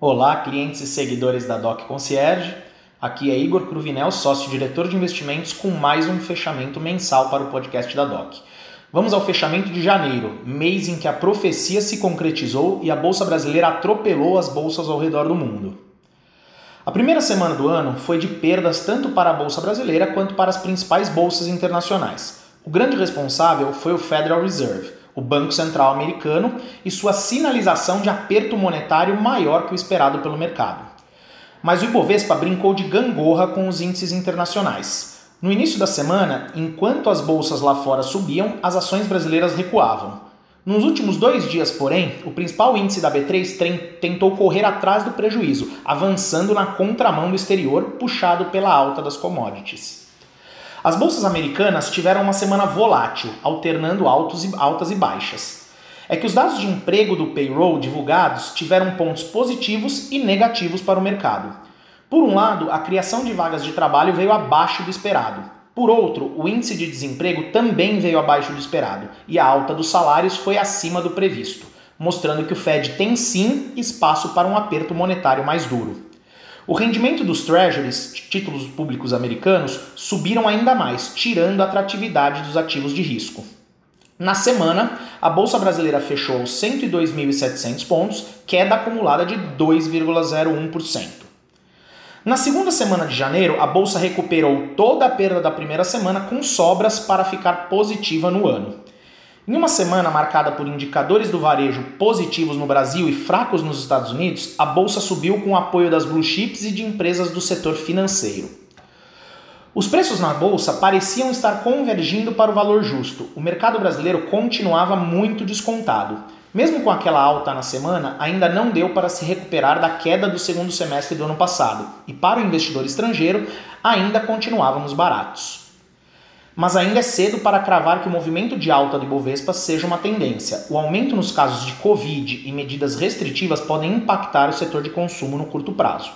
Olá, clientes e seguidores da Doc Concierge. Aqui é Igor Cruvinel, sócio-diretor de investimentos, com mais um fechamento mensal para o podcast da Doc. Vamos ao fechamento de janeiro, mês em que a profecia se concretizou e a bolsa brasileira atropelou as bolsas ao redor do mundo. A primeira semana do ano foi de perdas tanto para a bolsa brasileira quanto para as principais bolsas internacionais. O grande responsável foi o Federal Reserve, o Banco Central americano, e sua sinalização de aperto monetário maior que o esperado pelo mercado. Mas o Ibovespa brincou de gangorra com os índices internacionais. No início da semana, enquanto as bolsas lá fora subiam, as ações brasileiras recuavam. Nos últimos dois dias, porém, o principal índice da B3 tentou correr atrás do prejuízo, avançando na contramão do exterior, puxado pela alta das commodities. As bolsas americanas tiveram uma semana volátil, alternando altos e, altas e baixas. É que os dados de emprego do payroll divulgados tiveram pontos positivos e negativos para o mercado. Por um lado, a criação de vagas de trabalho veio abaixo do esperado. Por outro, o índice de desemprego também veio abaixo do esperado e a alta dos salários foi acima do previsto, mostrando que o Fed tem sim espaço para um aperto monetário mais duro. O rendimento dos treasuries, títulos públicos americanos, subiram ainda mais, tirando a atratividade dos ativos de risco. Na semana, a bolsa brasileira fechou aos 102.700 pontos, queda acumulada de 2,01%. Na segunda semana de janeiro, a bolsa recuperou toda a perda da primeira semana com sobras para ficar positiva no ano. Em uma semana marcada por indicadores do varejo positivos no Brasil e fracos nos Estados Unidos, a bolsa subiu com o apoio das blue chips e de empresas do setor financeiro. Os preços na bolsa pareciam estar convergindo para o valor justo. O mercado brasileiro continuava muito descontado. Mesmo com aquela alta na semana, ainda não deu para se recuperar da queda do segundo semestre do ano passado, e para o investidor estrangeiro, ainda continuávamos baratos mas ainda é cedo para cravar que o movimento de alta do Ibovespa seja uma tendência. O aumento nos casos de Covid e medidas restritivas podem impactar o setor de consumo no curto prazo.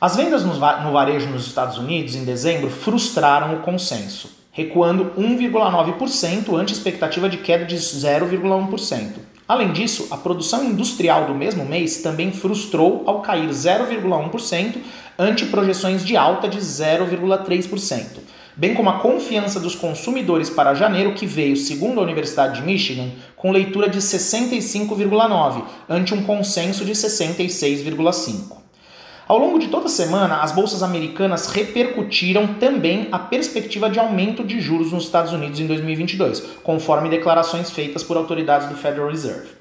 As vendas no varejo nos Estados Unidos em dezembro frustraram o consenso, recuando 1,9% ante expectativa de queda de 0,1%. Além disso, a produção industrial do mesmo mês também frustrou ao cair 0,1% ante projeções de alta de 0,3% bem como a confiança dos consumidores para janeiro, que veio, segundo a Universidade de Michigan, com leitura de 65,9, ante um consenso de 66,5. Ao longo de toda a semana, as bolsas americanas repercutiram também a perspectiva de aumento de juros nos Estados Unidos em 2022, conforme declarações feitas por autoridades do Federal Reserve.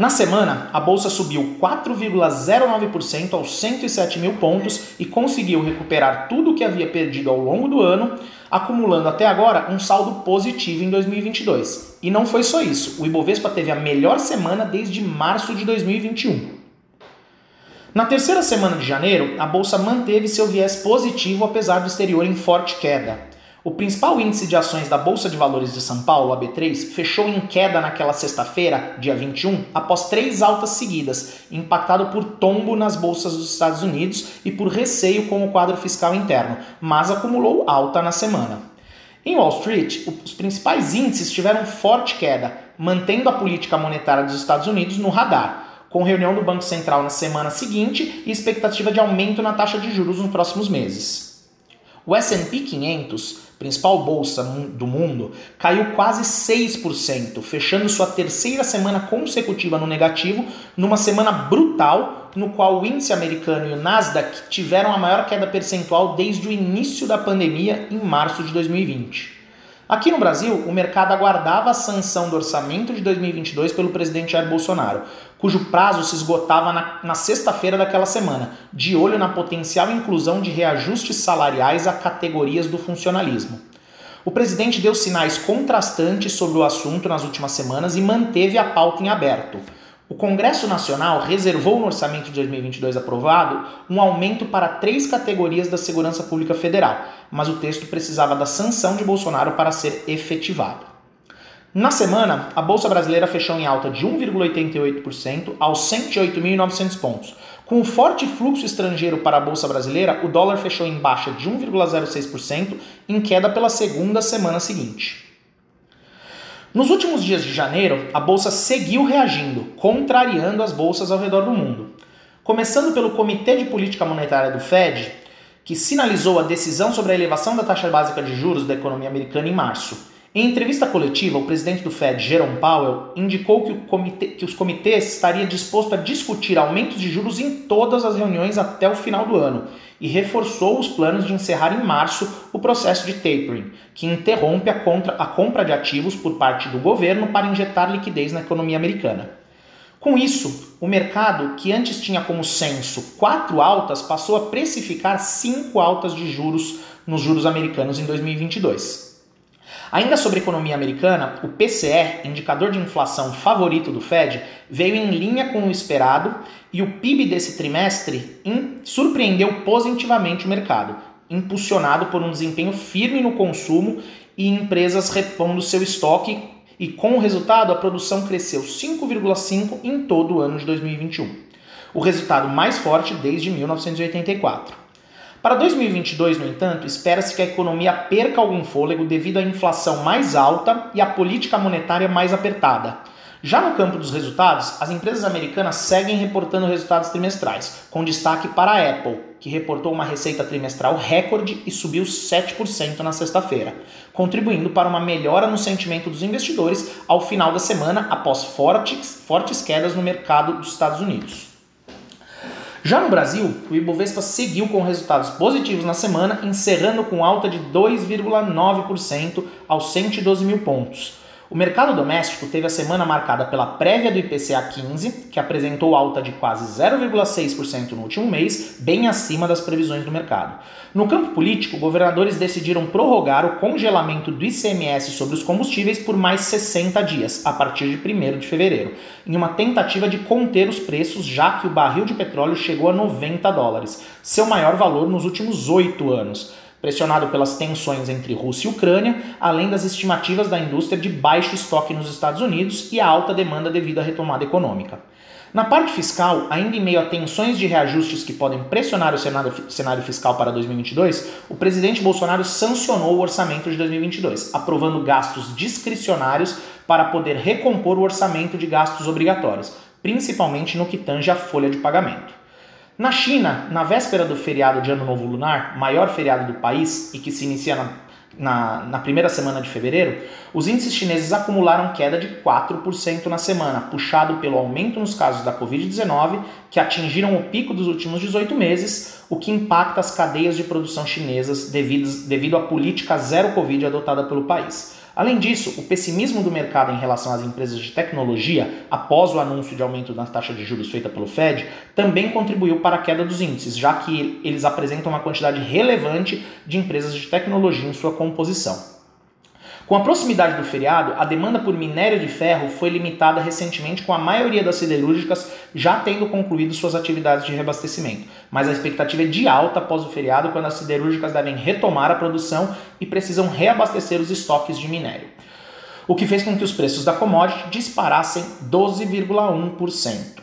Na semana, a bolsa subiu 4,09% aos 107 mil pontos e conseguiu recuperar tudo o que havia perdido ao longo do ano, acumulando até agora um saldo positivo em 2022. E não foi só isso, o Ibovespa teve a melhor semana desde março de 2021. Na terceira semana de janeiro, a bolsa manteve seu viés positivo apesar do exterior em forte queda. O principal índice de ações da Bolsa de Valores de São Paulo, a B3, fechou em queda naquela sexta-feira, dia 21, após três altas seguidas, impactado por tombo nas bolsas dos Estados Unidos e por receio com o quadro fiscal interno, mas acumulou alta na semana. Em Wall Street, os principais índices tiveram forte queda, mantendo a política monetária dos Estados Unidos no radar, com reunião do Banco Central na semana seguinte e expectativa de aumento na taxa de juros nos próximos meses. O S&P 500 principal bolsa do mundo, caiu quase 6%, fechando sua terceira semana consecutiva no negativo, numa semana brutal, no qual o índice americano e o Nasdaq tiveram a maior queda percentual desde o início da pandemia em março de 2020. Aqui no Brasil, o mercado aguardava a sanção do orçamento de 2022 pelo presidente Jair Bolsonaro, cujo prazo se esgotava na, na sexta-feira daquela semana, de olho na potencial inclusão de reajustes salariais a categorias do funcionalismo. O presidente deu sinais contrastantes sobre o assunto nas últimas semanas e manteve a pauta em aberto. O Congresso Nacional reservou no orçamento de 2022 aprovado um aumento para três categorias da segurança pública federal, mas o texto precisava da sanção de Bolsonaro para ser efetivado. Na semana, a bolsa brasileira fechou em alta de 1,88% aos 108.900 pontos. Com o forte fluxo estrangeiro para a bolsa brasileira, o dólar fechou em baixa de 1,06%, em queda pela segunda semana seguinte. Nos últimos dias de janeiro, a bolsa seguiu reagindo, contrariando as bolsas ao redor do mundo. Começando pelo Comitê de Política Monetária do Fed, que sinalizou a decisão sobre a elevação da taxa básica de juros da economia americana em março. Em entrevista coletiva, o presidente do Fed, Jerome Powell, indicou que, comitê, que os comitês estaria disposto a discutir aumentos de juros em todas as reuniões até o final do ano e reforçou os planos de encerrar em março o processo de tapering, que interrompe a, contra, a compra de ativos por parte do governo para injetar liquidez na economia americana. Com isso, o mercado, que antes tinha como censo quatro altas, passou a precificar cinco altas de juros nos juros americanos em 2022. Ainda sobre economia americana, o PCE, indicador de inflação favorito do Fed, veio em linha com o esperado e o PIB desse trimestre surpreendeu positivamente o mercado, impulsionado por um desempenho firme no consumo e empresas repondo seu estoque e com o resultado a produção cresceu 5,5 em todo o ano de 2021. O resultado mais forte desde 1984. Para 2022, no entanto, espera-se que a economia perca algum fôlego devido à inflação mais alta e à política monetária mais apertada. Já no campo dos resultados, as empresas americanas seguem reportando resultados trimestrais, com destaque para a Apple, que reportou uma receita trimestral recorde e subiu 7% na sexta-feira, contribuindo para uma melhora no sentimento dos investidores ao final da semana após fortes, fortes quedas no mercado dos Estados Unidos. Já no Brasil, o Ibovespa seguiu com resultados positivos na semana, encerrando com alta de 2,9% aos 112 mil pontos. O mercado doméstico teve a semana marcada pela prévia do IPCA 15, que apresentou alta de quase 0,6% no último mês, bem acima das previsões do mercado. No campo político, governadores decidiram prorrogar o congelamento do ICMS sobre os combustíveis por mais 60 dias, a partir de 1 de fevereiro, em uma tentativa de conter os preços, já que o barril de petróleo chegou a 90 dólares, seu maior valor nos últimos oito anos pressionado pelas tensões entre Rússia e Ucrânia, além das estimativas da indústria de baixo estoque nos Estados Unidos e a alta demanda devido à retomada econômica. Na parte fiscal, ainda em meio a tensões de reajustes que podem pressionar o cenário, fiscal para 2022, o presidente Bolsonaro sancionou o orçamento de 2022, aprovando gastos discricionários para poder recompor o orçamento de gastos obrigatórios, principalmente no que tange a folha de pagamento. Na China, na véspera do feriado de Ano Novo Lunar, maior feriado do país e que se inicia na, na, na, primeira semana de fevereiro, os índices chineses acumularam queda de 4% na semana, puxado pelo aumento nos casos da Covid-19, que atingiram o pico dos últimos 18 meses, o que impacta as cadeias de produção chinesas devido, devido à política zero Covid adotada pelo país. Além disso, o pessimismo do mercado em relação às empresas de tecnologia, após o anúncio de aumento da taxa de juros feita pelo Fed, também contribuiu para a queda dos índices, já que eles apresentam uma quantidade relevante de empresas de tecnologia em sua composição. Com a proximidade do feriado, a demanda por minério de ferro foi limitada recentemente, com a maioria das siderúrgicas já tendo concluído suas atividades de reabastecimento. Mas a expectativa é de alta após o feriado, quando as siderúrgicas devem retomar a produção e precisam reabastecer os estoques de minério. O que fez com que os preços da commodity disparassem 12,1%.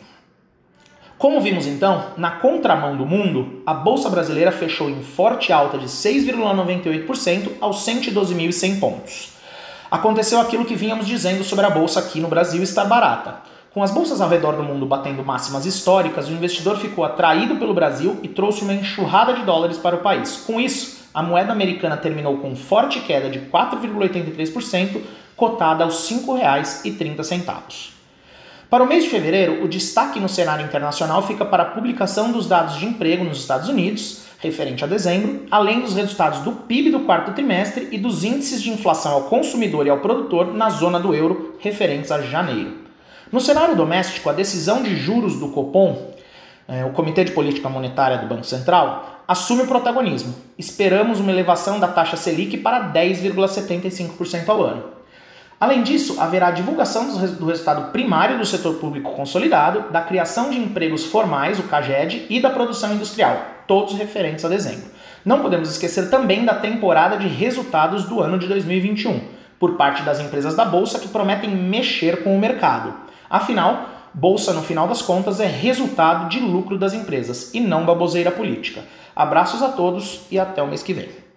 Como vimos então, na contramão do mundo, a bolsa brasileira fechou em forte alta de 6,98% aos 112.100 pontos aconteceu aquilo que vínhamos dizendo sobre a bolsa aqui no Brasil estar barata. Com as bolsas ao redor do mundo batendo máximas históricas, o investidor ficou atraído pelo Brasil e trouxe uma enxurrada de dólares para o país. Com isso, a moeda americana terminou com forte queda de 4,83%, cotada aos R$ 5,30. Para o mês de fevereiro, o destaque no cenário internacional fica para a publicação dos dados de emprego nos Estados Unidos, referente a dezembro, além dos resultados do PIB do quarto trimestre e dos índices de inflação ao consumidor e ao produtor na zona do euro, referentes a janeiro. No cenário doméstico, a decisão de juros do Copom, é, o Comitê de Política Monetária do Banco Central, assume o protagonismo. Esperamos uma elevação da taxa Selic para 10,75% ao ano. Além disso, haverá divulgação do resultado primário do setor público consolidado, da criação de empregos formais, o CAGED, e da produção industrial, todos referentes a dezembro. Não podemos esquecer também da temporada de resultados do ano de 2021, por parte das empresas da Bolsa que prometem mexer com o mercado. Afinal, Bolsa, no final das contas, é resultado de lucro das empresas e não baboseira política. Abraços a todos e até o mês que vem.